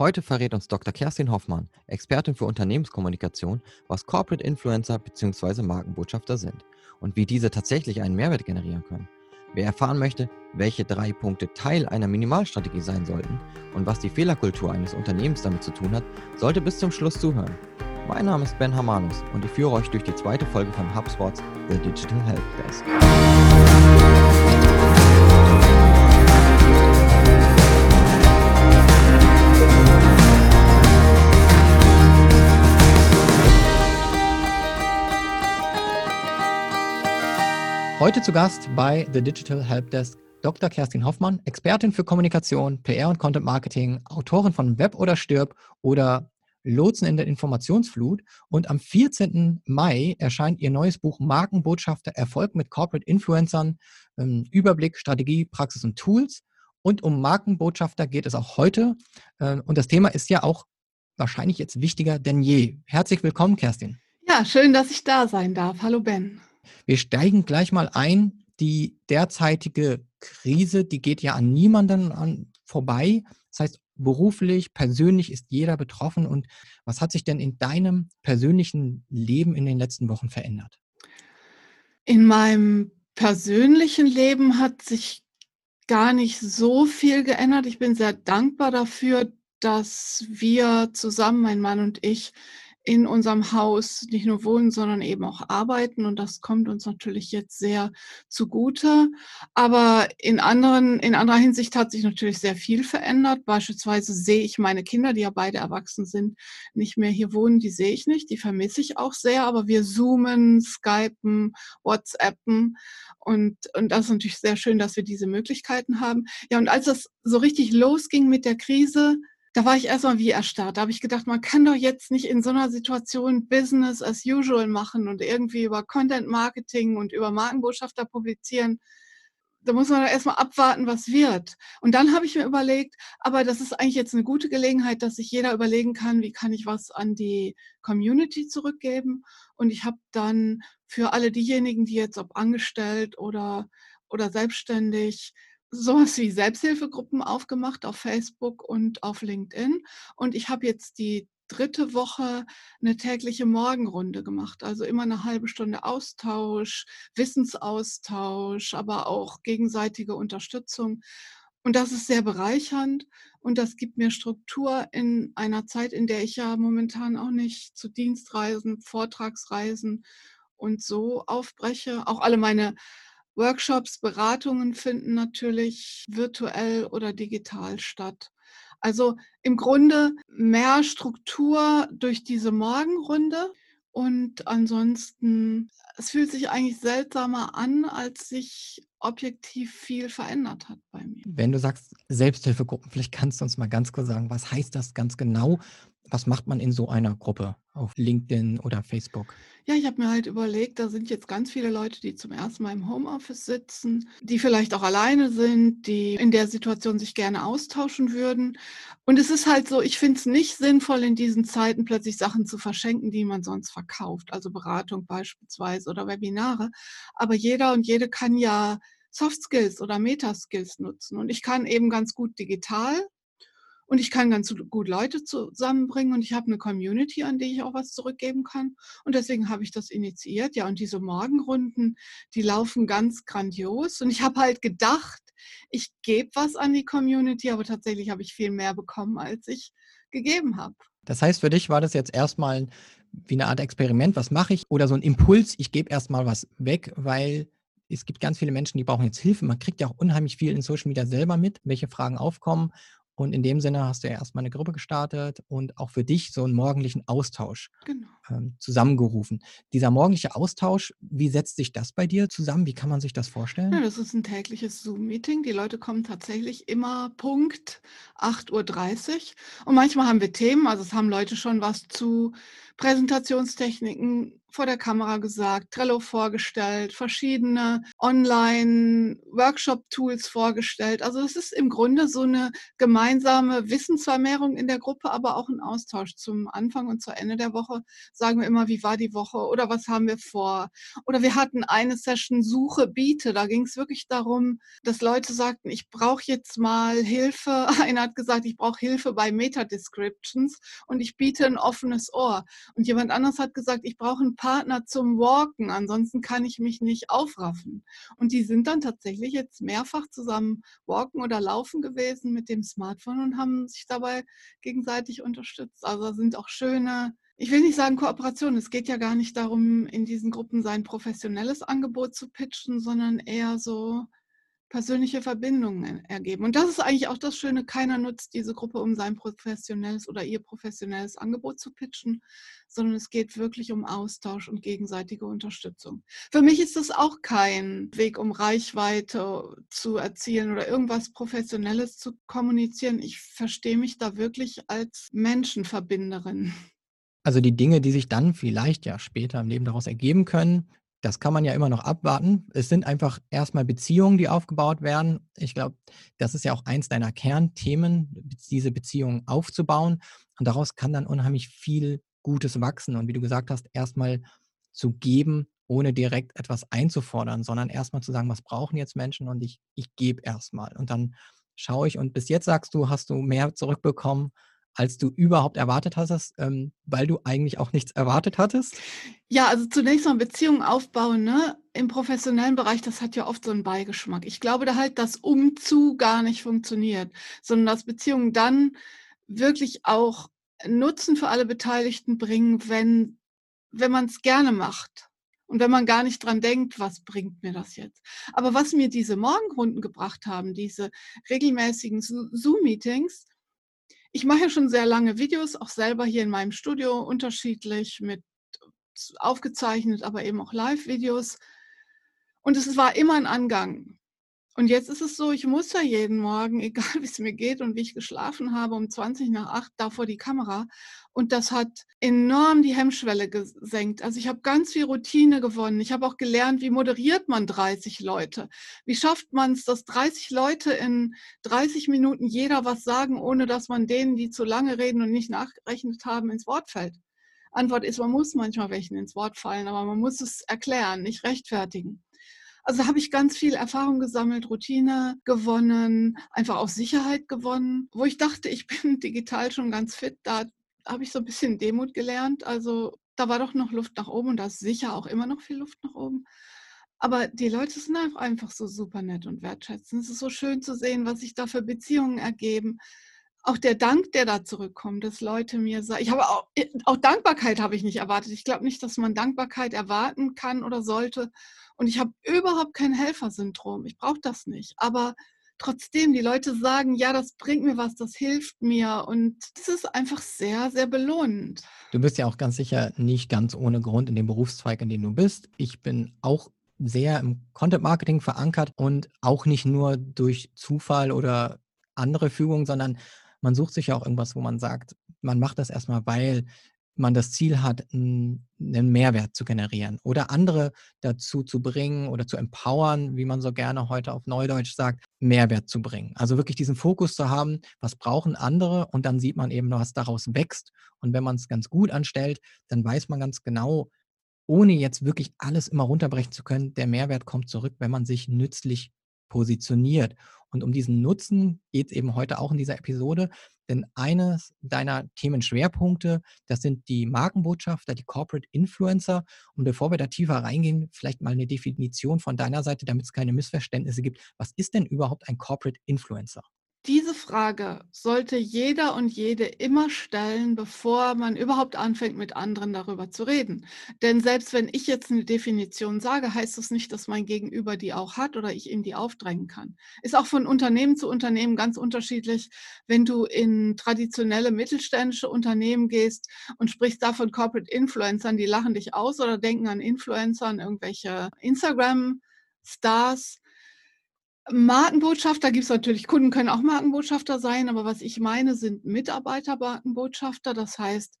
Heute verrät uns Dr. Kerstin Hoffmann, Expertin für Unternehmenskommunikation, was Corporate Influencer bzw. Markenbotschafter sind und wie diese tatsächlich einen Mehrwert generieren können. Wer erfahren möchte, welche drei Punkte Teil einer Minimalstrategie sein sollten und was die Fehlerkultur eines Unternehmens damit zu tun hat, sollte bis zum Schluss zuhören. Mein Name ist Ben Hamanus und ich führe euch durch die zweite Folge von HubSpots The Digital Help Desk. Heute zu Gast bei The Digital Helpdesk Dr. Kerstin Hoffmann, Expertin für Kommunikation, PR und Content Marketing, Autorin von Web oder Stirb oder Lotsen in der Informationsflut. Und am 14. Mai erscheint ihr neues Buch Markenbotschafter Erfolg mit Corporate Influencern, ähm, Überblick, Strategie, Praxis und Tools. Und um Markenbotschafter geht es auch heute. Ähm, und das Thema ist ja auch wahrscheinlich jetzt wichtiger denn je. Herzlich willkommen, Kerstin. Ja, schön, dass ich da sein darf. Hallo, Ben. Wir steigen gleich mal ein. Die derzeitige Krise, die geht ja an niemanden an, vorbei. Das heißt, beruflich, persönlich ist jeder betroffen. Und was hat sich denn in deinem persönlichen Leben in den letzten Wochen verändert? In meinem persönlichen Leben hat sich gar nicht so viel geändert. Ich bin sehr dankbar dafür, dass wir zusammen, mein Mann und ich, in unserem Haus nicht nur wohnen, sondern eben auch arbeiten. Und das kommt uns natürlich jetzt sehr zugute. Aber in, anderen, in anderer Hinsicht hat sich natürlich sehr viel verändert. Beispielsweise sehe ich meine Kinder, die ja beide erwachsen sind, nicht mehr hier wohnen. Die sehe ich nicht. Die vermisse ich auch sehr. Aber wir zoomen, skypen, whatsappen. Und, und das ist natürlich sehr schön, dass wir diese Möglichkeiten haben. Ja, und als das so richtig losging mit der Krise, da war ich erstmal wie erstarrt. Da habe ich gedacht, man kann doch jetzt nicht in so einer Situation Business as usual machen und irgendwie über Content Marketing und über Markenbotschafter publizieren. Da muss man erstmal abwarten, was wird. Und dann habe ich mir überlegt, aber das ist eigentlich jetzt eine gute Gelegenheit, dass sich jeder überlegen kann, wie kann ich was an die Community zurückgeben. Und ich habe dann für alle diejenigen, die jetzt ob angestellt oder, oder selbstständig sowas wie Selbsthilfegruppen aufgemacht auf Facebook und auf LinkedIn. Und ich habe jetzt die dritte Woche eine tägliche Morgenrunde gemacht. Also immer eine halbe Stunde Austausch, Wissensaustausch, aber auch gegenseitige Unterstützung. Und das ist sehr bereichernd und das gibt mir Struktur in einer Zeit, in der ich ja momentan auch nicht zu Dienstreisen, Vortragsreisen und so aufbreche. Auch alle meine Workshops, Beratungen finden natürlich virtuell oder digital statt. Also im Grunde mehr Struktur durch diese Morgenrunde und ansonsten, es fühlt sich eigentlich seltsamer an, als sich objektiv viel verändert hat bei mir. Wenn du sagst Selbsthilfegruppen, vielleicht kannst du uns mal ganz kurz sagen, was heißt das ganz genau? Was macht man in so einer Gruppe auf LinkedIn oder Facebook? Ja, ich habe mir halt überlegt, da sind jetzt ganz viele Leute, die zum ersten Mal im Homeoffice sitzen, die vielleicht auch alleine sind, die in der Situation sich gerne austauschen würden. Und es ist halt so, ich finde es nicht sinnvoll, in diesen Zeiten plötzlich Sachen zu verschenken, die man sonst verkauft, also Beratung beispielsweise oder Webinare. Aber jeder und jede kann ja Soft Skills oder Meta Skills nutzen. Und ich kann eben ganz gut digital und ich kann ganz gut Leute zusammenbringen und ich habe eine Community, an die ich auch was zurückgeben kann. Und deswegen habe ich das initiiert. Ja, und diese Morgenrunden, die laufen ganz grandios. Und ich habe halt gedacht, ich gebe was an die Community, aber tatsächlich habe ich viel mehr bekommen, als ich gegeben habe. Das heißt, für dich war das jetzt erstmal wie eine Art Experiment, was mache ich? Oder so ein Impuls, ich gebe erstmal was weg, weil es gibt ganz viele Menschen, die brauchen jetzt Hilfe. Man kriegt ja auch unheimlich viel in Social Media selber mit, welche Fragen aufkommen. Und in dem Sinne hast du ja erstmal eine Gruppe gestartet und auch für dich so einen morgendlichen Austausch genau. ähm, zusammengerufen. Dieser morgendliche Austausch, wie setzt sich das bei dir zusammen? Wie kann man sich das vorstellen? Ja, das ist ein tägliches Zoom-Meeting. Die Leute kommen tatsächlich immer Punkt 8.30 Uhr. Und manchmal haben wir Themen, also es haben Leute schon was zu Präsentationstechniken vor der Kamera gesagt, Trello vorgestellt, verschiedene Online-Workshop-Tools vorgestellt. Also es ist im Grunde so eine gemeinsame Wissensvermehrung in der Gruppe, aber auch ein Austausch zum Anfang und zu Ende der Woche. Sagen wir immer, wie war die Woche oder was haben wir vor? Oder wir hatten eine Session Suche, Biete. Da ging es wirklich darum, dass Leute sagten, ich brauche jetzt mal Hilfe. Einer hat gesagt, ich brauche Hilfe bei Meta-Descriptions und ich biete ein offenes Ohr. Und jemand anderes hat gesagt, ich brauche einen Partner zum Walken, ansonsten kann ich mich nicht aufraffen. Und die sind dann tatsächlich jetzt mehrfach zusammen walken oder laufen gewesen mit dem Smartphone und haben sich dabei gegenseitig unterstützt. Also sind auch schöne ich will nicht sagen Kooperation. Es geht ja gar nicht darum, in diesen Gruppen sein professionelles Angebot zu pitchen, sondern eher so persönliche Verbindungen ergeben. Und das ist eigentlich auch das Schöne, keiner nutzt diese Gruppe, um sein professionelles oder ihr professionelles Angebot zu pitchen, sondern es geht wirklich um Austausch und gegenseitige Unterstützung. Für mich ist das auch kein Weg, um Reichweite zu erzielen oder irgendwas Professionelles zu kommunizieren. Ich verstehe mich da wirklich als Menschenverbinderin. Also die Dinge, die sich dann vielleicht ja später im Leben daraus ergeben können, das kann man ja immer noch abwarten. Es sind einfach erstmal Beziehungen, die aufgebaut werden. Ich glaube, das ist ja auch eins deiner Kernthemen, diese Beziehungen aufzubauen. Und daraus kann dann unheimlich viel Gutes wachsen. Und wie du gesagt hast, erstmal zu geben, ohne direkt etwas einzufordern, sondern erstmal zu sagen, was brauchen jetzt Menschen und ich, ich gebe erstmal. Und dann schaue ich, und bis jetzt sagst du, hast du mehr zurückbekommen, als du überhaupt erwartet hattest, ähm, weil du eigentlich auch nichts erwartet hattest? Ja, also zunächst mal Beziehungen aufbauen, ne? Im professionellen Bereich, das hat ja oft so einen Beigeschmack. Ich glaube da halt, dass Umzu gar nicht funktioniert, sondern dass Beziehungen dann wirklich auch Nutzen für alle Beteiligten bringen, wenn, wenn man es gerne macht. Und wenn man gar nicht dran denkt, was bringt mir das jetzt? Aber was mir diese Morgenrunden gebracht haben, diese regelmäßigen Zoom-Meetings, ich mache schon sehr lange Videos, auch selber hier in meinem Studio unterschiedlich mit aufgezeichnet, aber eben auch Live-Videos. Und es war immer ein Angang. Und jetzt ist es so, ich muss ja jeden Morgen, egal wie es mir geht und wie ich geschlafen habe, um 20 nach 8 da vor die Kamera. Und das hat enorm die Hemmschwelle gesenkt. Also ich habe ganz viel Routine gewonnen. Ich habe auch gelernt, wie moderiert man 30 Leute? Wie schafft man es, dass 30 Leute in 30 Minuten jeder was sagen, ohne dass man denen, die zu lange reden und nicht nachgerechnet haben, ins Wort fällt? Antwort ist, man muss manchmal welchen ins Wort fallen, aber man muss es erklären, nicht rechtfertigen. Also habe ich ganz viel Erfahrung gesammelt, Routine gewonnen, einfach auch Sicherheit gewonnen. Wo ich dachte, ich bin digital schon ganz fit, da habe ich so ein bisschen Demut gelernt. Also da war doch noch Luft nach oben und da ist sicher auch immer noch viel Luft nach oben. Aber die Leute sind einfach so super nett und wertschätzend. Es ist so schön zu sehen, was sich da für Beziehungen ergeben. Auch der Dank, der da zurückkommt, dass Leute mir sagen, ich habe auch, auch Dankbarkeit habe ich nicht erwartet. Ich glaube nicht, dass man Dankbarkeit erwarten kann oder sollte. Und ich habe überhaupt kein Helfersyndrom. Ich brauche das nicht. Aber trotzdem, die Leute sagen, ja, das bringt mir was, das hilft mir. Und das ist einfach sehr, sehr belohnend. Du bist ja auch ganz sicher nicht ganz ohne Grund in dem Berufszweig, in dem du bist. Ich bin auch sehr im Content Marketing verankert und auch nicht nur durch Zufall oder andere Fügung, sondern man sucht sich ja auch irgendwas, wo man sagt, man macht das erstmal, weil man das Ziel hat, einen Mehrwert zu generieren oder andere dazu zu bringen oder zu empowern, wie man so gerne heute auf Neudeutsch sagt, Mehrwert zu bringen. Also wirklich diesen Fokus zu haben, was brauchen andere und dann sieht man eben, was daraus wächst. Und wenn man es ganz gut anstellt, dann weiß man ganz genau, ohne jetzt wirklich alles immer runterbrechen zu können, der Mehrwert kommt zurück, wenn man sich nützlich positioniert. Und um diesen Nutzen geht es eben heute auch in dieser Episode, denn eines deiner Themenschwerpunkte, das sind die Markenbotschafter, die Corporate Influencer. Und bevor wir da tiefer reingehen, vielleicht mal eine Definition von deiner Seite, damit es keine Missverständnisse gibt. Was ist denn überhaupt ein Corporate Influencer? Diese Frage sollte jeder und jede immer stellen, bevor man überhaupt anfängt, mit anderen darüber zu reden. Denn selbst wenn ich jetzt eine Definition sage, heißt das nicht, dass mein Gegenüber die auch hat oder ich ihm die aufdrängen kann. Ist auch von Unternehmen zu Unternehmen ganz unterschiedlich. Wenn du in traditionelle mittelständische Unternehmen gehst und sprichst da von Corporate Influencern, die lachen dich aus oder denken an Influencern, irgendwelche Instagram-Stars Markenbotschafter gibt es natürlich, Kunden können auch Markenbotschafter sein, aber was ich meine, sind Mitarbeiter-Markenbotschafter, das heißt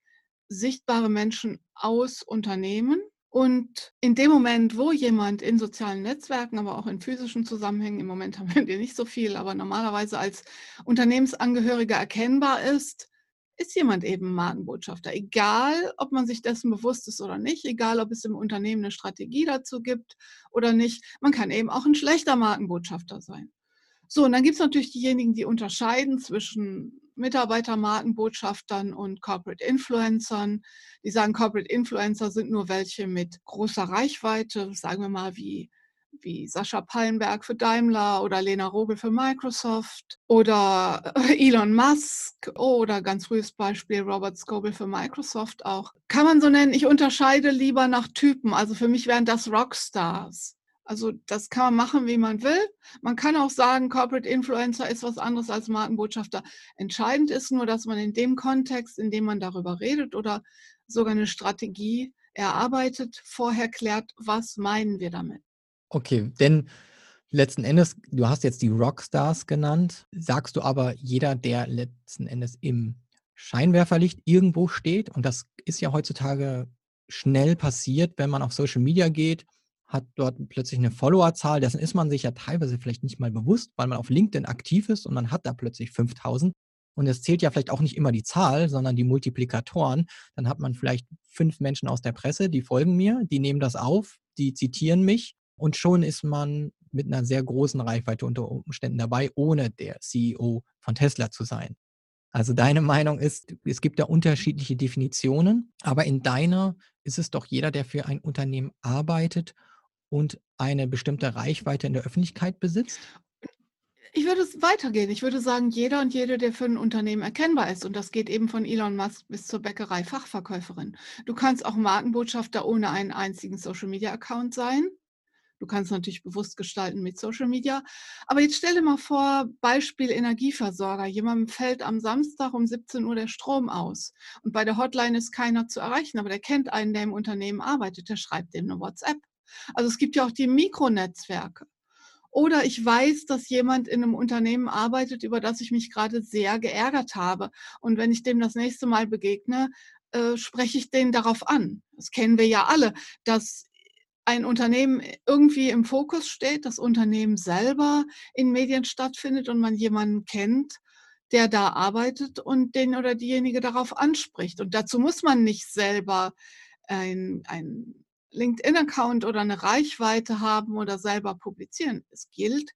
sichtbare Menschen aus Unternehmen, Und in dem Moment, wo jemand in sozialen Netzwerken, aber auch in physischen Zusammenhängen, im Moment haben wir nicht so viel, aber normalerweise als Unternehmensangehöriger erkennbar ist, ist jemand eben Markenbotschafter. Egal, ob man sich dessen bewusst ist oder nicht, egal, ob es im Unternehmen eine Strategie dazu gibt oder nicht. Man kann eben auch ein schlechter Markenbotschafter sein. So, und dann gibt es natürlich diejenigen, die unterscheiden zwischen Mitarbeitermarkenbotschaftern und Corporate Influencern. Die sagen, Corporate Influencer sind nur welche mit großer Reichweite, sagen wir mal wie, wie Sascha Pallenberg für Daimler oder Lena Rogel für Microsoft oder Elon Musk oder ganz frühes Beispiel Robert Scoble für Microsoft auch. Kann man so nennen, ich unterscheide lieber nach Typen. Also für mich wären das Rockstars. Also das kann man machen, wie man will. Man kann auch sagen, Corporate Influencer ist was anderes als Markenbotschafter. Entscheidend ist nur, dass man in dem Kontext, in dem man darüber redet oder sogar eine Strategie erarbeitet, vorher klärt, was meinen wir damit. Okay, denn letzten Endes, du hast jetzt die Rockstars genannt, sagst du aber, jeder, der letzten Endes im Scheinwerferlicht irgendwo steht, und das ist ja heutzutage schnell passiert, wenn man auf Social Media geht, hat dort plötzlich eine Followerzahl, dessen ist man sich ja teilweise vielleicht nicht mal bewusst, weil man auf LinkedIn aktiv ist und man hat da plötzlich 5000 und es zählt ja vielleicht auch nicht immer die Zahl, sondern die Multiplikatoren. Dann hat man vielleicht fünf Menschen aus der Presse, die folgen mir, die nehmen das auf, die zitieren mich und schon ist man mit einer sehr großen Reichweite unter Umständen dabei, ohne der CEO von Tesla zu sein. Also deine Meinung ist, es gibt da unterschiedliche Definitionen, aber in deiner ist es doch jeder, der für ein Unternehmen arbeitet und eine bestimmte Reichweite in der Öffentlichkeit besitzt? Ich würde es weitergehen. Ich würde sagen, jeder und jede, der für ein Unternehmen erkennbar ist. Und das geht eben von Elon Musk bis zur Bäckerei-Fachverkäuferin. Du kannst auch Markenbotschafter ohne einen einzigen Social-Media-Account sein. Du kannst natürlich bewusst gestalten mit Social Media. Aber jetzt stell dir mal vor, Beispiel Energieversorger. Jemandem fällt am Samstag um 17 Uhr der Strom aus. Und bei der Hotline ist keiner zu erreichen, aber der kennt einen, der im Unternehmen arbeitet, der schreibt dem eine WhatsApp. Also es gibt ja auch die Mikronetzwerke. Oder ich weiß, dass jemand in einem Unternehmen arbeitet, über das ich mich gerade sehr geärgert habe. Und wenn ich dem das nächste Mal begegne, äh, spreche ich den darauf an. Das kennen wir ja alle, dass ein Unternehmen irgendwie im Fokus steht, das Unternehmen selber in Medien stattfindet und man jemanden kennt, der da arbeitet und den oder diejenige darauf anspricht. Und dazu muss man nicht selber ein, ein LinkedIn-Account oder eine Reichweite haben oder selber publizieren. Es gilt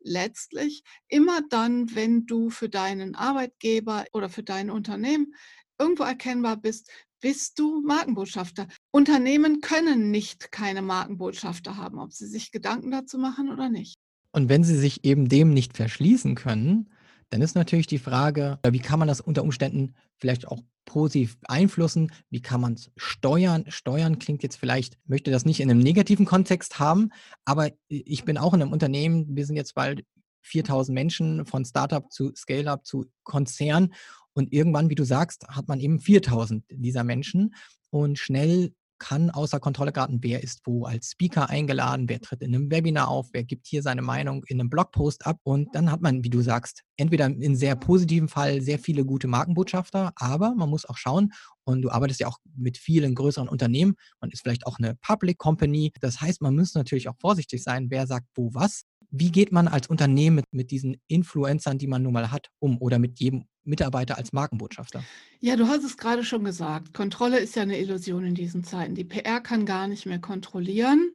letztlich immer dann, wenn du für deinen Arbeitgeber oder für dein Unternehmen irgendwo erkennbar bist, bist du Markenbotschafter. Unternehmen können nicht keine Markenbotschafter haben, ob sie sich Gedanken dazu machen oder nicht. Und wenn sie sich eben dem nicht verschließen können, dann ist natürlich die Frage, wie kann man das unter Umständen vielleicht auch positiv beeinflussen? Wie kann man es steuern? Steuern klingt jetzt vielleicht, möchte das nicht in einem negativen Kontext haben, aber ich bin auch in einem Unternehmen, wir sind jetzt bald 4000 Menschen von Startup zu Scale-up zu Konzern und irgendwann, wie du sagst, hat man eben 4000 dieser Menschen und schnell kann außer Kontrolle geraten, wer ist wo als Speaker eingeladen, wer tritt in einem Webinar auf, wer gibt hier seine Meinung in einem Blogpost ab. Und dann hat man, wie du sagst, entweder in sehr positiven Fall sehr viele gute Markenbotschafter, aber man muss auch schauen, und du arbeitest ja auch mit vielen größeren Unternehmen, man ist vielleicht auch eine Public Company. Das heißt, man muss natürlich auch vorsichtig sein, wer sagt wo was. Wie geht man als Unternehmen mit, mit diesen Influencern, die man nun mal hat, um oder mit jedem Mitarbeiter als Markenbotschafter? Ja, du hast es gerade schon gesagt. Kontrolle ist ja eine Illusion in diesen Zeiten. Die PR kann gar nicht mehr kontrollieren,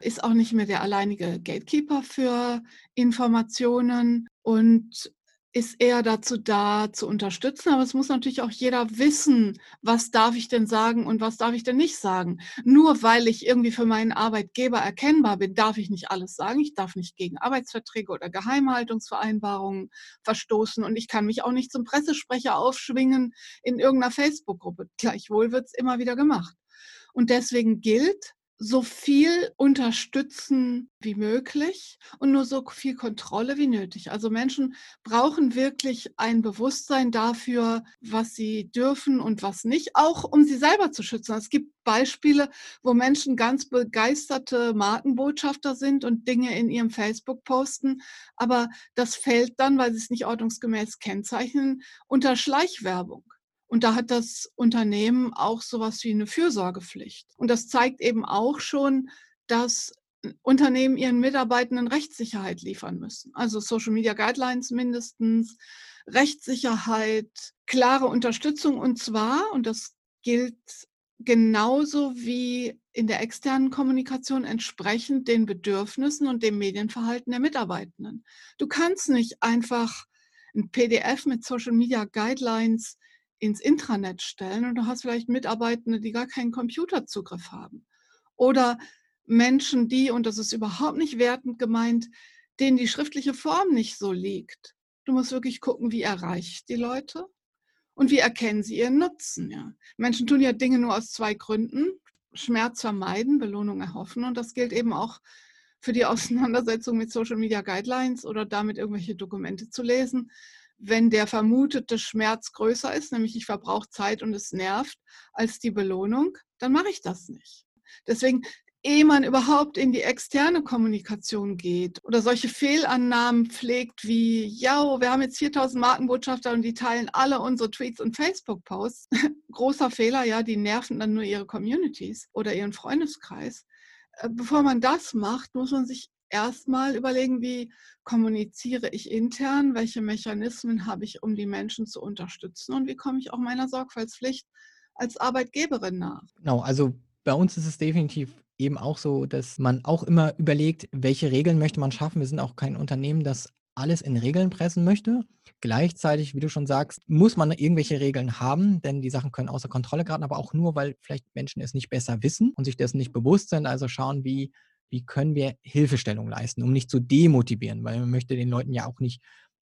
ist auch nicht mehr der alleinige Gatekeeper für Informationen und ist eher dazu da, zu unterstützen. Aber es muss natürlich auch jeder wissen, was darf ich denn sagen und was darf ich denn nicht sagen. Nur weil ich irgendwie für meinen Arbeitgeber erkennbar bin, darf ich nicht alles sagen. Ich darf nicht gegen Arbeitsverträge oder Geheimhaltungsvereinbarungen verstoßen und ich kann mich auch nicht zum Pressesprecher aufschwingen in irgendeiner Facebook-Gruppe. Gleichwohl wird es immer wieder gemacht. Und deswegen gilt, so viel unterstützen wie möglich und nur so viel Kontrolle wie nötig. Also Menschen brauchen wirklich ein Bewusstsein dafür, was sie dürfen und was nicht, auch um sie selber zu schützen. Es gibt Beispiele, wo Menschen ganz begeisterte Markenbotschafter sind und Dinge in ihrem Facebook posten, aber das fällt dann, weil sie es nicht ordnungsgemäß kennzeichnen, unter Schleichwerbung. Und da hat das Unternehmen auch sowas wie eine Fürsorgepflicht. Und das zeigt eben auch schon, dass Unternehmen ihren Mitarbeitenden Rechtssicherheit liefern müssen. Also Social Media Guidelines mindestens, Rechtssicherheit, klare Unterstützung und zwar, und das gilt genauso wie in der externen Kommunikation entsprechend den Bedürfnissen und dem Medienverhalten der Mitarbeitenden. Du kannst nicht einfach ein PDF mit Social Media Guidelines ins Intranet stellen und du hast vielleicht Mitarbeitende, die gar keinen Computerzugriff haben. Oder Menschen, die, und das ist überhaupt nicht wertend gemeint, denen die schriftliche Form nicht so liegt. Du musst wirklich gucken, wie erreicht die Leute und wie erkennen sie ihren Nutzen. Ja. Menschen tun ja Dinge nur aus zwei Gründen. Schmerz vermeiden, Belohnung erhoffen. Und das gilt eben auch für die Auseinandersetzung mit Social Media Guidelines oder damit irgendwelche Dokumente zu lesen. Wenn der vermutete Schmerz größer ist, nämlich ich verbrauche Zeit und es nervt, als die Belohnung, dann mache ich das nicht. Deswegen ehe man überhaupt in die externe Kommunikation geht oder solche Fehlannahmen pflegt wie, ja, wir haben jetzt 4000 Markenbotschafter und die teilen alle unsere Tweets und Facebook-Posts. Großer Fehler, ja, die nerven dann nur ihre Communities oder ihren Freundeskreis. Äh, bevor man das macht, muss man sich erstmal überlegen, wie kommuniziere ich intern, welche Mechanismen habe ich, um die Menschen zu unterstützen und wie komme ich auch meiner Sorgfaltspflicht als Arbeitgeberin nach. Genau, also bei uns ist es definitiv eben auch so, dass man auch immer überlegt, welche Regeln möchte man schaffen. Wir sind auch kein Unternehmen, das alles in Regeln pressen möchte. Gleichzeitig, wie du schon sagst, muss man irgendwelche Regeln haben, denn die Sachen können außer Kontrolle geraten, aber auch nur, weil vielleicht Menschen es nicht besser wissen und sich dessen nicht bewusst sind. Also schauen, wie, wie können wir Hilfestellung leisten, um nicht zu demotivieren, weil man möchte den Leuten ja auch nicht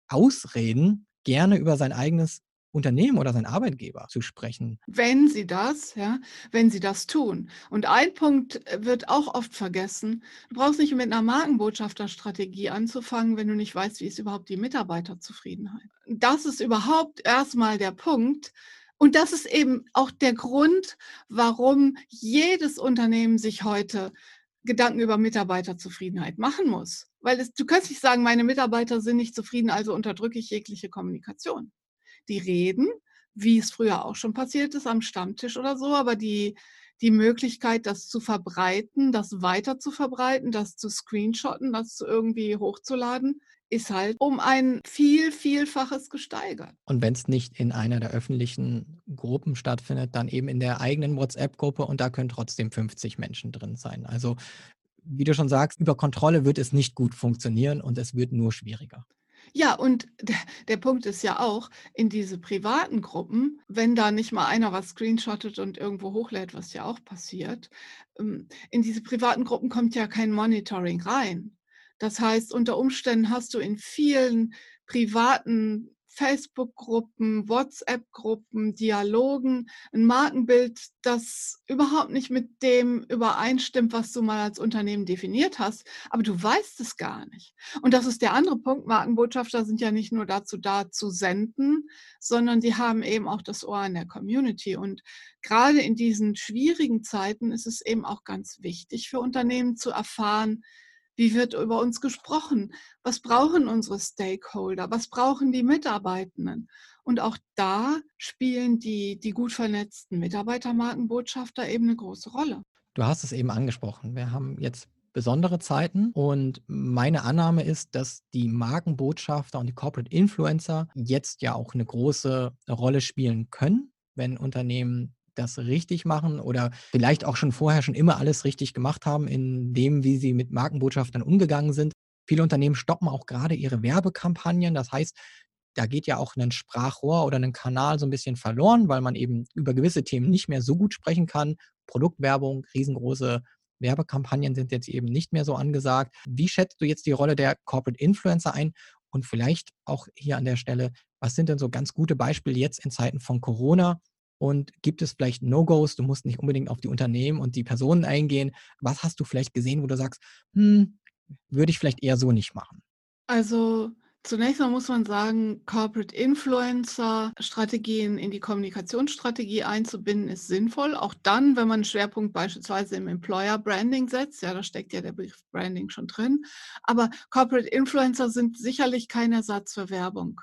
ausreden, gerne über sein eigenes Unternehmen oder sein Arbeitgeber zu sprechen. Wenn sie das, ja, wenn sie das tun. Und ein Punkt äh, wird auch oft vergessen. Du brauchst nicht mit einer Markenbotschafterstrategie anzufangen, wenn du nicht weißt, wie ist überhaupt die Mitarbeiterzufriedenheit. Das ist überhaupt erstmal der Punkt. Und das ist eben auch der Grund, warum jedes Unternehmen sich heute Gedanken über Mitarbeiterzufriedenheit machen muss. Weil es, du kannst nicht sagen, meine Mitarbeiter sind nicht zufrieden, also unterdrücke ich jegliche Kommunikation die reden, wie es früher auch schon passiert ist am Stammtisch oder so, aber die, die Möglichkeit, das zu verbreiten, das weiter zu verbreiten, das zu screenshotten, das irgendwie hochzuladen, ist halt um ein viel, vielfaches gesteigert. Und wenn es nicht in einer der öffentlichen Gruppen stattfindet, dann eben in der eigenen WhatsApp-Gruppe und da können trotzdem 50 Menschen drin sein. Also wie du schon sagst, über Kontrolle wird es nicht gut funktionieren und es wird nur schwieriger. Ja, und der, der Punkt ist ja auch, in diese privaten Gruppen, wenn da nicht mal einer was screenshottet und irgendwo hochlädt, was ja auch passiert, ähm, in diese privaten Gruppen kommt ja kein Monitoring rein. Das heißt, unter Umständen hast du in vielen privaten Facebook-Gruppen, WhatsApp-Gruppen, Dialogen, ein Markenbild, das überhaupt nicht mit dem übereinstimmt, was du mal als Unternehmen definiert hast, aber du weißt es gar nicht. Und das ist der andere Punkt. Markenbotschafter sind ja nicht nur dazu da zu senden, sondern sie haben eben auch das Ohr an der Community. Und gerade in diesen schwierigen Zeiten ist es eben auch ganz wichtig für Unternehmen zu erfahren, wie wird über uns gesprochen? Was brauchen unsere Stakeholder? Was brauchen die Mitarbeitenden? Und auch da spielen die, die gut vernetzten Mitarbeitermarkenbotschafter eben eine große Rolle. Du hast es eben angesprochen. Wir haben jetzt besondere Zeiten und meine Annahme ist, dass die Markenbotschafter und die Corporate Influencer jetzt ja auch eine große Rolle spielen können, wenn Unternehmen das richtig machen oder vielleicht auch schon vorher schon immer alles richtig gemacht haben, in dem, wie sie mit Markenbotschaftern umgegangen sind. Viele Unternehmen stoppen auch gerade ihre Werbekampagnen. Das heißt, da geht ja auch ein Sprachrohr oder ein Kanal so ein bisschen verloren, weil man eben über gewisse Themen nicht mehr so gut sprechen kann. Produktwerbung, riesengroße Werbekampagnen sind jetzt eben nicht mehr so angesagt. Wie schätzt du jetzt die Rolle der Corporate Influencer ein? Und vielleicht auch hier an der Stelle, was sind denn so ganz gute Beispiele jetzt in Zeiten von Corona, und gibt es vielleicht No-Gos? Du musst nicht unbedingt auf die Unternehmen und die Personen eingehen. Was hast du vielleicht gesehen, wo du sagst, hm, würde ich vielleicht eher so nicht machen? Also zunächst mal muss man sagen, Corporate Influencer Strategien in die Kommunikationsstrategie einzubinden, ist sinnvoll. Auch dann, wenn man einen Schwerpunkt beispielsweise im Employer Branding setzt. Ja, da steckt ja der Begriff Branding schon drin. Aber Corporate Influencer sind sicherlich kein Ersatz für Werbung.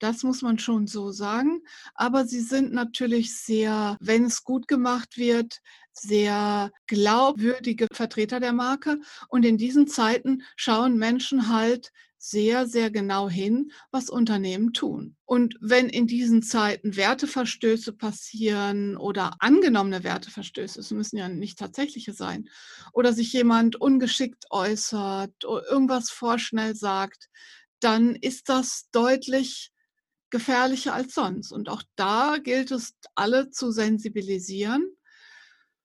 Das muss man schon so sagen. Aber sie sind natürlich sehr, wenn es gut gemacht wird, sehr glaubwürdige Vertreter der Marke. Und in diesen Zeiten schauen Menschen halt sehr, sehr genau hin, was Unternehmen tun. Und wenn in diesen Zeiten Werteverstöße passieren oder angenommene Werteverstöße, es müssen ja nicht tatsächliche sein, oder sich jemand ungeschickt äußert oder irgendwas vorschnell sagt, dann ist das deutlich gefährlicher als sonst. Und auch da gilt es, alle zu sensibilisieren.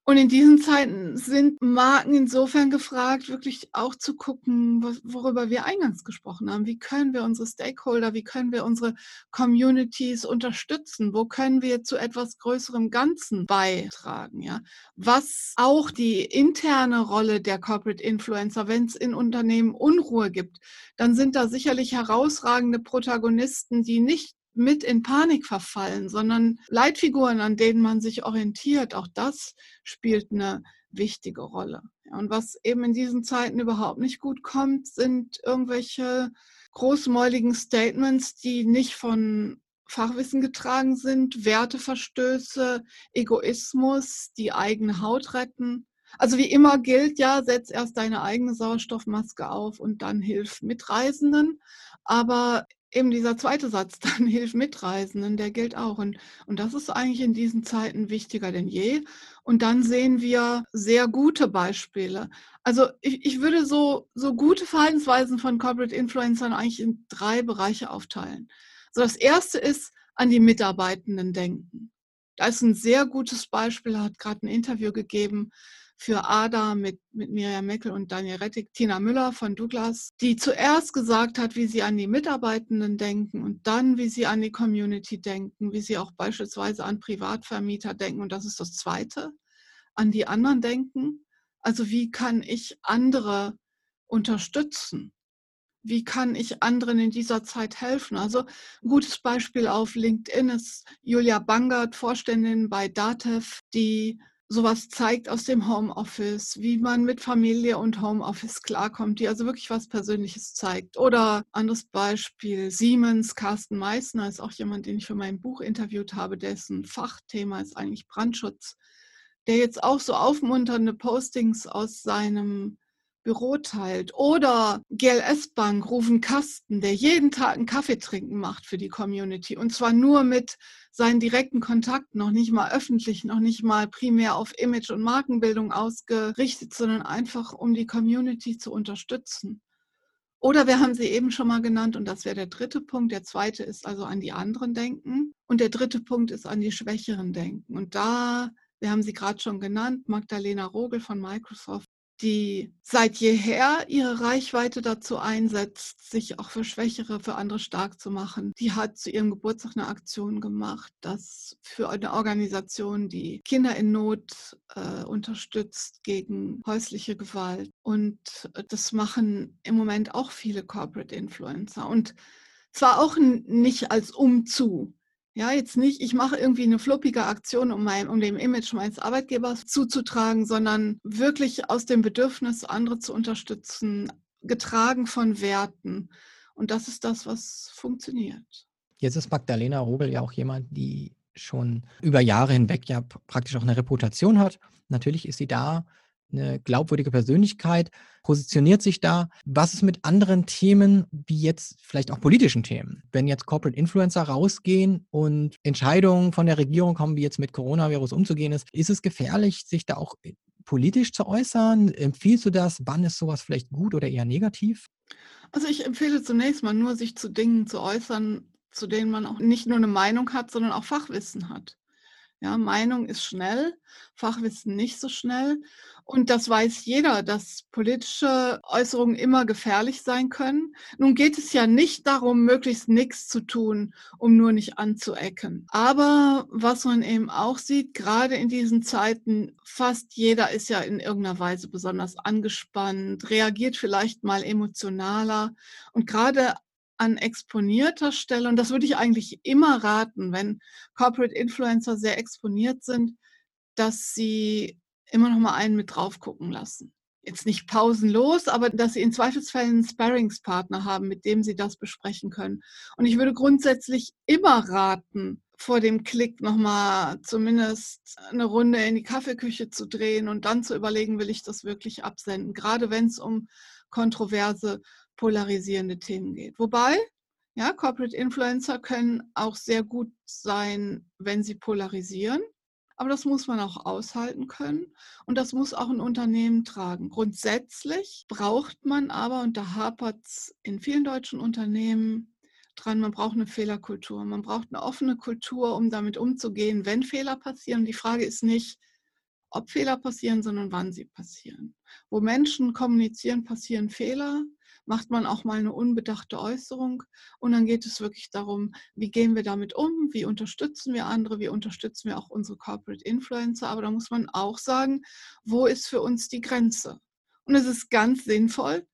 Und in diesen Zeiten sind Marken insofern gefragt, wirklich auch zu gucken, worüber wir eingangs gesprochen haben. Wie können wir unsere Stakeholder, wie können wir unsere Communities unterstützen? Wo können wir zu etwas größerem Ganzen beitragen? Ja? Was auch die interne Rolle der Corporate Influencer, wenn es in Unternehmen Unruhe gibt, dann sind da sicherlich herausragende Protagonisten, die nicht mit in Panik verfallen, sondern Leitfiguren, an denen man sich orientiert, auch das spielt eine wichtige Rolle. Und was eben in diesen Zeiten überhaupt nicht gut kommt, sind irgendwelche großmäuligen Statements, die nicht von Fachwissen getragen sind, Werteverstöße, Egoismus, die eigene Haut retten. Also wie immer gilt ja, setz erst deine eigene Sauerstoffmaske auf und dann hilf Mitreisenden. Aber eben dieser zweite Satz, dann hilf Mitreisenden, der gilt auch. Und, und das ist eigentlich in diesen Zeiten wichtiger denn je. Und dann sehen wir sehr gute Beispiele. Also ich, ich würde so, so gute Verhaltensweisen von Corporate Influencern eigentlich in drei Bereiche aufteilen. So das erste ist an die Mitarbeitenden denken. Da ist ein sehr gutes Beispiel, hat gerade ein Interview gegeben für ADA mit, mit Miriam Meckel und Daniel Rettig, Tina Müller von Douglas, die zuerst gesagt hat, wie sie an die Mitarbeitenden denken und dann, wie sie an die Community denken, wie sie auch beispielsweise an Privatvermieter denken. Und das ist das Zweite, an die anderen denken. Also wie kann ich andere unterstützen? Wie kann ich anderen in dieser Zeit helfen? Also ein gutes Beispiel auf LinkedIn ist Julia Bangert, Vorständin bei DATEV, die sowas zeigt aus dem Homeoffice, wie man mit Familie und Homeoffice klarkommt, die also wirklich was Persönliches zeigt. Oder anderes Beispiel, Siemens, Carsten Meissner ist auch jemand, den ich für mein Buch interviewt habe, dessen Fachthema ist eigentlich Brandschutz, der jetzt auch so aufmunternde Postings aus seinem Büro teilt. Oder GLS Bank, Rufen Kasten, der jeden Tag einen Kaffee trinken macht für die Community. Und zwar nur mit seinen direkten Kontakten, noch nicht mal öffentlich, noch nicht mal primär auf Image- und Markenbildung ausgerichtet, sondern einfach um die Community zu unterstützen. Oder wir haben sie eben schon mal genannt und das wäre der dritte Punkt. Der zweite ist also an die anderen denken und der dritte Punkt ist an die Schwächeren denken. Und da, wir haben sie gerade schon genannt, Magdalena Rogel von Microsoft die seit jeher ihre Reichweite dazu einsetzt, sich auch für Schwächere, für andere stark zu machen. Die hat zu ihrem Geburtstag eine Aktion gemacht, das für eine Organisation, die Kinder in Not äh, unterstützt gegen häusliche Gewalt. Und äh, das machen im Moment auch viele Corporate Influencer. Und zwar auch nicht als Umzu, ja, jetzt nicht, ich mache irgendwie eine fluppige Aktion, um, mein, um dem Image meines Arbeitgebers zuzutragen, sondern wirklich aus dem Bedürfnis, andere zu unterstützen, getragen von Werten. Und das ist das, was funktioniert. Jetzt ist Magdalena Rogel ja auch jemand, die schon über Jahre hinweg ja praktisch auch eine Reputation hat. Natürlich ist sie da eine glaubwürdige Persönlichkeit, positioniert sich da. Was ist mit anderen Themen, wie jetzt vielleicht auch politischen Themen? Wenn jetzt Corporate Influencer rausgehen und Entscheidungen von der Regierung kommen, wie jetzt mit Coronavirus umzugehen ist, ist es gefährlich, sich da auch politisch zu äußern? Empfiehlst du das? Wann ist sowas vielleicht gut oder eher negativ? Also ich empfehle zunächst mal nur, sich zu Dingen zu äußern, zu denen man auch nicht nur eine Meinung hat, sondern auch Fachwissen hat. Ja, Meinung ist schnell, Fachwissen nicht so schnell. Und das weiß jeder, dass politische Äußerungen immer gefährlich sein können. Nun geht es ja nicht darum, möglichst nichts zu tun, um nur nicht anzuecken. Aber was man eben auch sieht, gerade in diesen Zeiten, fast jeder ist ja in irgendeiner Weise besonders angespannt, reagiert vielleicht mal emotionaler. Und gerade an exponierter Stelle, und das würde ich eigentlich immer raten, wenn Corporate Influencer sehr exponiert sind, dass sie immer noch mal einen mit drauf gucken lassen. jetzt nicht pausenlos, aber dass sie in Zweifelsfällen einen Sparringspartner haben, mit dem sie das besprechen können. Und ich würde grundsätzlich immer raten, vor dem Klick nochmal zumindest eine Runde in die Kaffeeküche zu drehen und dann zu überlegen, will ich das wirklich absenden, gerade wenn es um kontroverse, polarisierende Themen geht. Wobei, ja, Corporate Influencer können auch sehr gut sein, wenn sie polarisieren. Aber das muss man auch aushalten können und das muss auch ein Unternehmen tragen. Grundsätzlich braucht man aber, und da hapert es in vielen deutschen Unternehmen dran, man braucht eine Fehlerkultur. Man braucht eine offene Kultur, um damit umzugehen, wenn Fehler passieren. Die Frage ist nicht, ob Fehler passieren, sondern wann sie passieren. Wo Menschen kommunizieren, passieren Fehler macht man auch mal eine unbedachte Äußerung und dann geht es wirklich darum, wie gehen wir damit um, wie unterstützen wir andere, wie unterstützen wir auch unsere Corporate Influencer, aber da muss man auch sagen, wo ist für uns die Grenze? Und es ist ganz sinnvoll,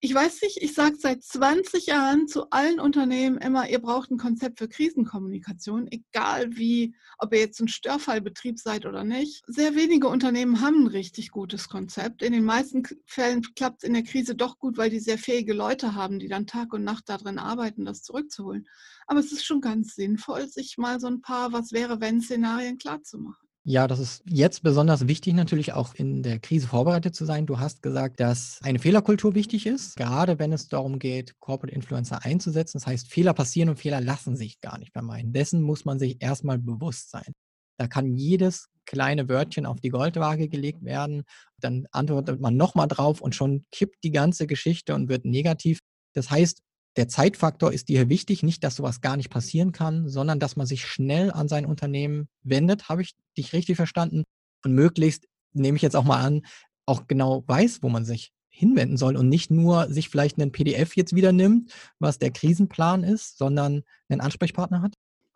ich weiß nicht, ich sage seit 20 Jahren zu allen Unternehmen immer, ihr braucht ein Konzept für Krisenkommunikation, egal wie, ob ihr jetzt ein Störfallbetrieb seid oder nicht. Sehr wenige Unternehmen haben ein richtig gutes Konzept. In den meisten Fällen klappt es in der Krise doch gut, weil die sehr fähige Leute haben, die dann Tag und Nacht darin arbeiten, das zurückzuholen. Aber es ist schon ganz sinnvoll, sich mal so ein paar Was wäre, wenn Szenarien klarzumachen. Ja, das ist jetzt besonders wichtig, natürlich auch in der Krise vorbereitet zu sein. Du hast gesagt, dass eine Fehlerkultur wichtig ist, gerade wenn es darum geht, Corporate Influencer einzusetzen. Das heißt, Fehler passieren und Fehler lassen sich gar nicht vermeiden. Dessen muss man sich erstmal bewusst sein. Da kann jedes kleine Wörtchen auf die Goldwaage gelegt werden. Dann antwortet man nochmal drauf und schon kippt die ganze Geschichte und wird negativ. Das heißt, der Zeitfaktor ist dir wichtig, nicht, dass sowas gar nicht passieren kann, sondern dass man sich schnell an sein Unternehmen wendet. Habe ich dich richtig verstanden? Und möglichst, nehme ich jetzt auch mal an, auch genau weiß, wo man sich hinwenden soll und nicht nur sich vielleicht einen PDF jetzt wieder nimmt, was der Krisenplan ist, sondern einen Ansprechpartner hat?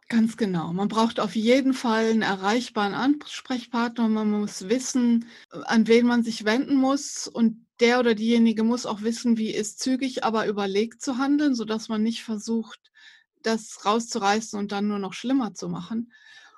Ganz genau. Man braucht auf jeden Fall einen erreichbaren Ansprechpartner. Man muss wissen, an wen man sich wenden muss. Und der oder diejenige muss auch wissen, wie es zügig, aber überlegt zu handeln, sodass man nicht versucht, das rauszureißen und dann nur noch schlimmer zu machen.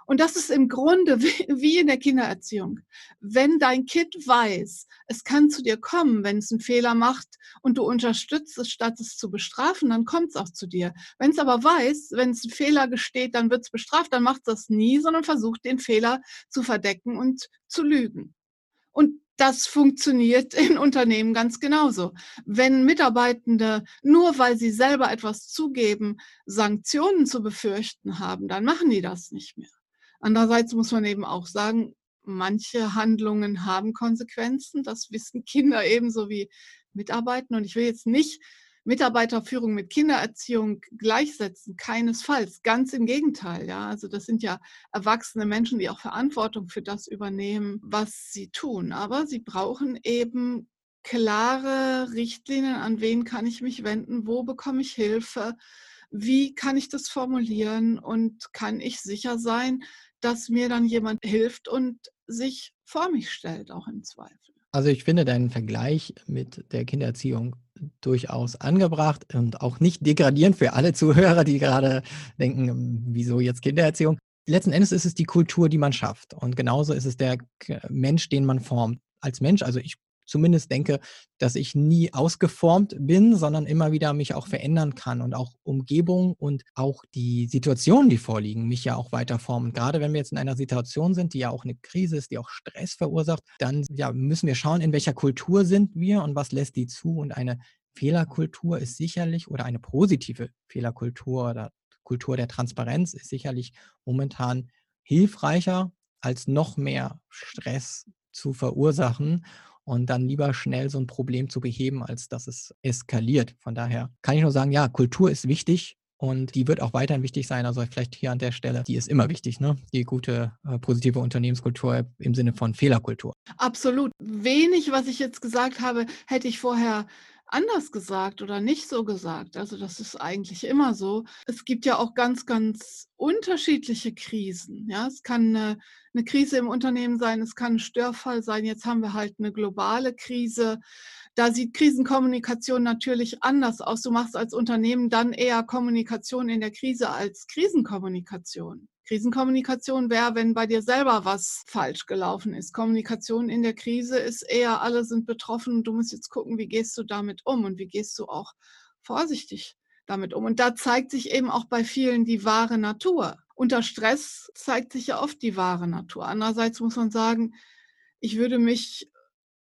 Und das ist im Grunde wie in der Kindererziehung. Wenn dein Kind weiß, es kann zu dir kommen, wenn es einen Fehler macht und du unterstützt es, statt es zu bestrafen, dann kommt es auch zu dir. Wenn es aber weiß, wenn es einen Fehler gesteht, dann wird es bestraft, dann macht es das nie, sondern versucht den Fehler zu verdecken und zu lügen. Und das funktioniert in Unternehmen ganz genauso. Wenn Mitarbeitende nur weil sie selber etwas zugeben, Sanktionen zu befürchten haben, dann machen die das nicht mehr. Andererseits muss man eben auch sagen, manche Handlungen haben Konsequenzen. Das wissen Kinder ebenso wie Mitarbeiter. Und ich will jetzt nicht Mitarbeiterführung mit Kindererziehung gleichsetzen, keinesfalls. Ganz im Gegenteil. Ja, also das sind ja erwachsene Menschen, die auch Verantwortung für das übernehmen, was sie tun. Aber sie brauchen eben klare Richtlinien, an wen kann ich mich wenden, wo bekomme ich Hilfe, wie kann ich das formulieren und kann ich sicher sein, dass mir dann jemand hilft und sich vor mich stellt, auch im Zweifel. Also ich finde deinen Vergleich mit der Kindererziehung durchaus angebracht und auch nicht degradierend für alle Zuhörer, die gerade denken, wieso jetzt Kindererziehung. Letzten Endes ist es die Kultur, die man schafft. Und genauso ist es der Mensch, den man formt. Als Mensch, also ich zumindest denke, dass ich nie ausgeformt bin, sondern immer wieder mich auch verändern kann und auch Umgebung und auch die Situationen, die vorliegen, mich ja auch weiter formen. Gerade wenn wir jetzt in einer Situation sind, die ja auch eine Krise ist, die auch Stress verursacht, dann ja, müssen wir schauen, in welcher Kultur sind wir und was lässt die zu. Und eine Fehlerkultur ist sicherlich oder eine positive Fehlerkultur oder Kultur der Transparenz ist sicherlich momentan hilfreicher, als noch mehr Stress zu verursachen und dann lieber schnell so ein Problem zu beheben, als dass es eskaliert. Von daher kann ich nur sagen, ja, Kultur ist wichtig und die wird auch weiterhin wichtig sein. Also vielleicht hier an der Stelle, die ist immer wichtig, ne? Die gute, äh, positive Unternehmenskultur im Sinne von Fehlerkultur. Absolut. Wenig, was ich jetzt gesagt habe, hätte ich vorher anders gesagt oder nicht so gesagt. Also das ist eigentlich immer so. Es gibt ja auch ganz, ganz unterschiedliche Krisen. Ja, es kann eine, eine Krise im Unternehmen sein, es kann ein Störfall sein. Jetzt haben wir halt eine globale Krise. Da sieht Krisenkommunikation natürlich anders aus. Du machst als Unternehmen dann eher Kommunikation in der Krise als Krisenkommunikation. Krisenkommunikation wäre, wenn bei dir selber was falsch gelaufen ist. Kommunikation in der Krise ist eher, alle sind betroffen und du musst jetzt gucken, wie gehst du damit um und wie gehst du auch vorsichtig damit um. Und da zeigt sich eben auch bei vielen die wahre Natur. Unter Stress zeigt sich ja oft die wahre Natur. Andererseits muss man sagen, ich würde mich,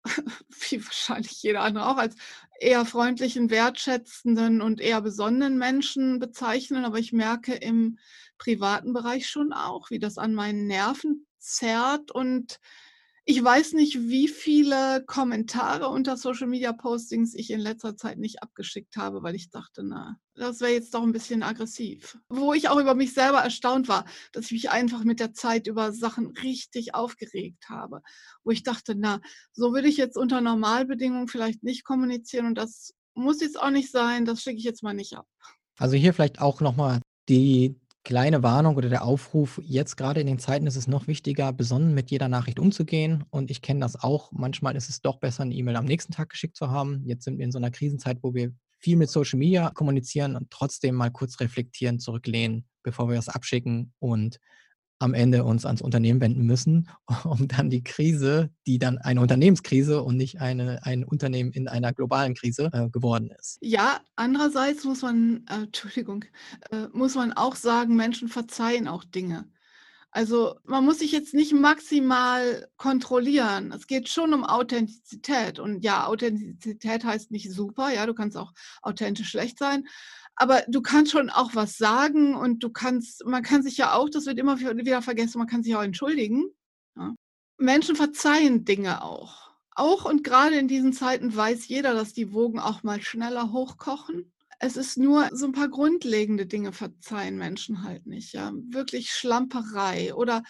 wie wahrscheinlich jeder andere auch, als eher freundlichen, wertschätzenden und eher besonnenen Menschen bezeichnen. Aber ich merke im privaten Bereich schon auch, wie das an meinen Nerven zerrt und ich weiß nicht, wie viele Kommentare unter Social Media Postings ich in letzter Zeit nicht abgeschickt habe, weil ich dachte, na, das wäre jetzt doch ein bisschen aggressiv. Wo ich auch über mich selber erstaunt war, dass ich mich einfach mit der Zeit über Sachen richtig aufgeregt habe. Wo ich dachte, na, so würde ich jetzt unter Normalbedingungen vielleicht nicht kommunizieren und das muss jetzt auch nicht sein, das schicke ich jetzt mal nicht ab. Also hier vielleicht auch nochmal die kleine Warnung oder der Aufruf, jetzt gerade in den Zeiten ist es noch wichtiger, besonnen mit jeder Nachricht umzugehen. Und ich kenne das auch. Manchmal ist es doch besser, eine E-Mail am nächsten Tag geschickt zu haben. Jetzt sind wir in so einer Krisenzeit, wo wir viel mit Social Media kommunizieren und trotzdem mal kurz reflektieren, zurücklehnen, bevor wir das abschicken und am Ende uns ans Unternehmen wenden müssen, um dann die Krise, die dann eine Unternehmenskrise und nicht eine, ein Unternehmen in einer globalen Krise äh, geworden ist. Ja, andererseits muss man, äh, Entschuldigung, äh, muss man auch sagen, Menschen verzeihen auch Dinge. Also man muss sich jetzt nicht maximal kontrollieren. Es geht schon um Authentizität. Und ja, Authentizität heißt nicht super. Ja, du kannst auch authentisch schlecht sein aber du kannst schon auch was sagen und du kannst, man kann sich ja auch, das wird immer wieder vergessen, man kann sich auch entschuldigen. Ja. Menschen verzeihen Dinge auch. Auch und gerade in diesen Zeiten weiß jeder, dass die Wogen auch mal schneller hochkochen. Es ist nur so ein paar grundlegende Dinge verzeihen Menschen halt nicht. Ja. Wirklich Schlamperei oder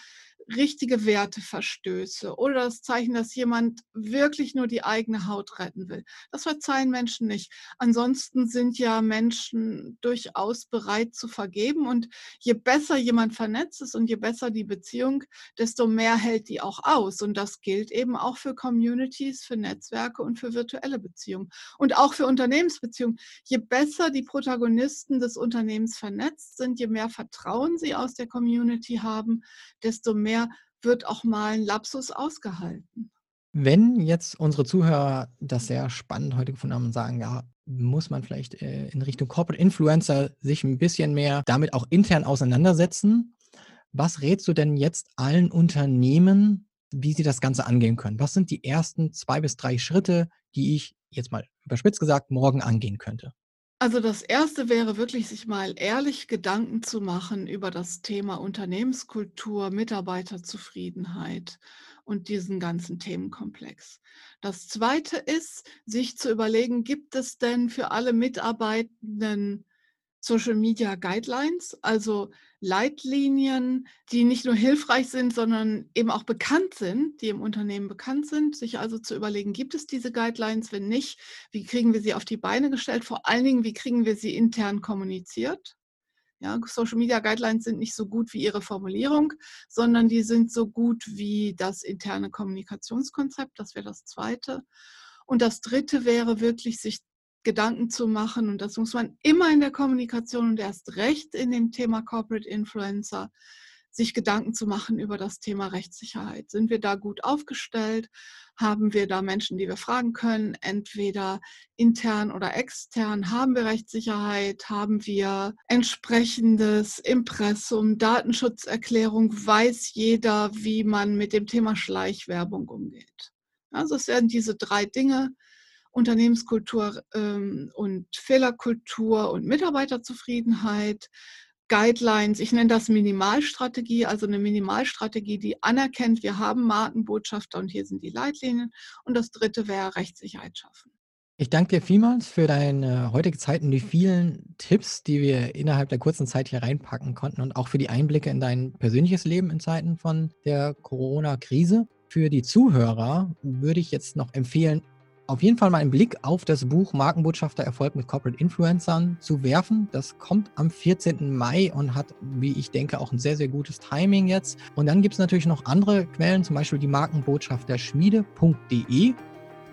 richtige Werteverstöße oder das Zeichen, dass jemand wirklich nur die eigene Haut retten will. Das verzeihen Menschen nicht. Ansonsten sind ja Menschen durchaus bereit zu vergeben und je besser jemand vernetzt ist und je besser die Beziehung, desto mehr hält die auch aus. Und das gilt eben auch für Communities, für Netzwerke und für virtuelle Beziehungen und auch für Unternehmensbeziehungen. Je besser die Protagonisten des Unternehmens vernetzt sind, je mehr Vertrauen sie aus der Community haben, desto mehr mehr wird auch mal ein Lapsus ausgehalten. Wenn jetzt unsere Zuhörer das sehr spannend heute gefunden haben und sagen, ja, muss man vielleicht äh, in Richtung Corporate Influencer sich ein bisschen mehr damit auch intern auseinandersetzen. Was rätst du denn jetzt allen Unternehmen, wie sie das Ganze angehen können? Was sind die ersten zwei bis drei Schritte, die ich jetzt mal überspitzt gesagt morgen angehen könnte? Also das Erste wäre wirklich, sich mal ehrlich Gedanken zu machen über das Thema Unternehmenskultur, Mitarbeiterzufriedenheit und diesen ganzen Themenkomplex. Das Zweite ist, sich zu überlegen, gibt es denn für alle Mitarbeitenden Social Media Guidelines, also Leitlinien, die nicht nur hilfreich sind, sondern eben auch bekannt sind, die im Unternehmen bekannt sind, sich also zu überlegen, gibt es diese Guidelines? Wenn nicht, wie kriegen wir sie auf die Beine gestellt? Vor allen Dingen, wie kriegen wir sie intern kommuniziert? Ja, Social Media Guidelines sind nicht so gut wie ihre Formulierung, sondern die sind so gut wie das interne Kommunikationskonzept. Das wäre das Zweite. Und das Dritte wäre wirklich, sich Gedanken zu machen. Und das muss man immer in der Kommunikation und erst recht in dem Thema Corporate Influencer sich Gedanken zu machen über das Thema Rechtssicherheit. Sind wir da gut aufgestellt? Haben wir da Menschen, die wir fragen können, entweder intern oder extern? Haben wir Rechtssicherheit? Haben wir entsprechendes Impressum, Datenschutzerklärung? Weiß jeder, wie man mit dem Thema Schleichwerbung umgeht? Also es werden diese drei Dinge Unternehmenskultur ähm, und Fehlerkultur und Mitarbeiterzufriedenheit, Guidelines, ich nenne das Minimalstrategie, also eine Minimalstrategie, die anerkennt, wir haben Markenbotschafter und hier sind die Leitlinien. Und das dritte wäre Rechtssicherheit schaffen. Ich danke dir vielmals für deine heutige Zeit und die vielen Tipps, die wir innerhalb der kurzen Zeit hier reinpacken konnten und auch für die Einblicke in dein persönliches Leben in Zeiten von der Corona-Krise. Für die Zuhörer würde ich jetzt noch empfehlen, auf jeden Fall mal einen Blick auf das Buch Markenbotschafter Erfolg mit Corporate Influencern zu werfen. Das kommt am 14. Mai und hat, wie ich denke, auch ein sehr, sehr gutes Timing jetzt. Und dann gibt es natürlich noch andere Quellen, zum Beispiel die Markenbotschafterschmiede.de.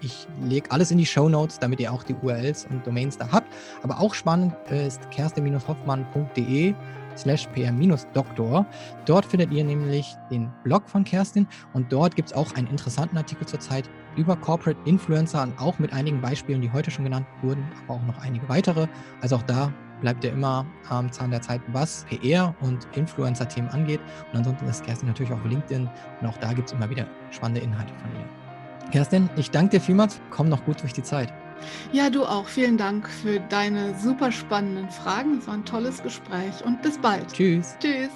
Ich lege alles in die Show Notes, damit ihr auch die URLs und Domains da habt. Aber auch spannend ist kerstin-hoffmann.de slash pr-doktor. Dort findet ihr nämlich den Blog von Kerstin und dort gibt es auch einen interessanten Artikel zurzeit über Corporate Influencer und auch mit einigen Beispielen, die heute schon genannt wurden, aber auch noch einige weitere. Also auch da bleibt ihr immer am Zahn der Zeit, was PR und Influencer-Themen angeht. Und ansonsten ist Kerstin natürlich auch auf LinkedIn und auch da gibt es immer wieder spannende Inhalte von ihr. Kerstin, ich danke dir vielmals. Komm noch gut durch die Zeit. Ja, du auch. Vielen Dank für deine super spannenden Fragen. Es war ein tolles Gespräch und bis bald. Tschüss. Tschüss.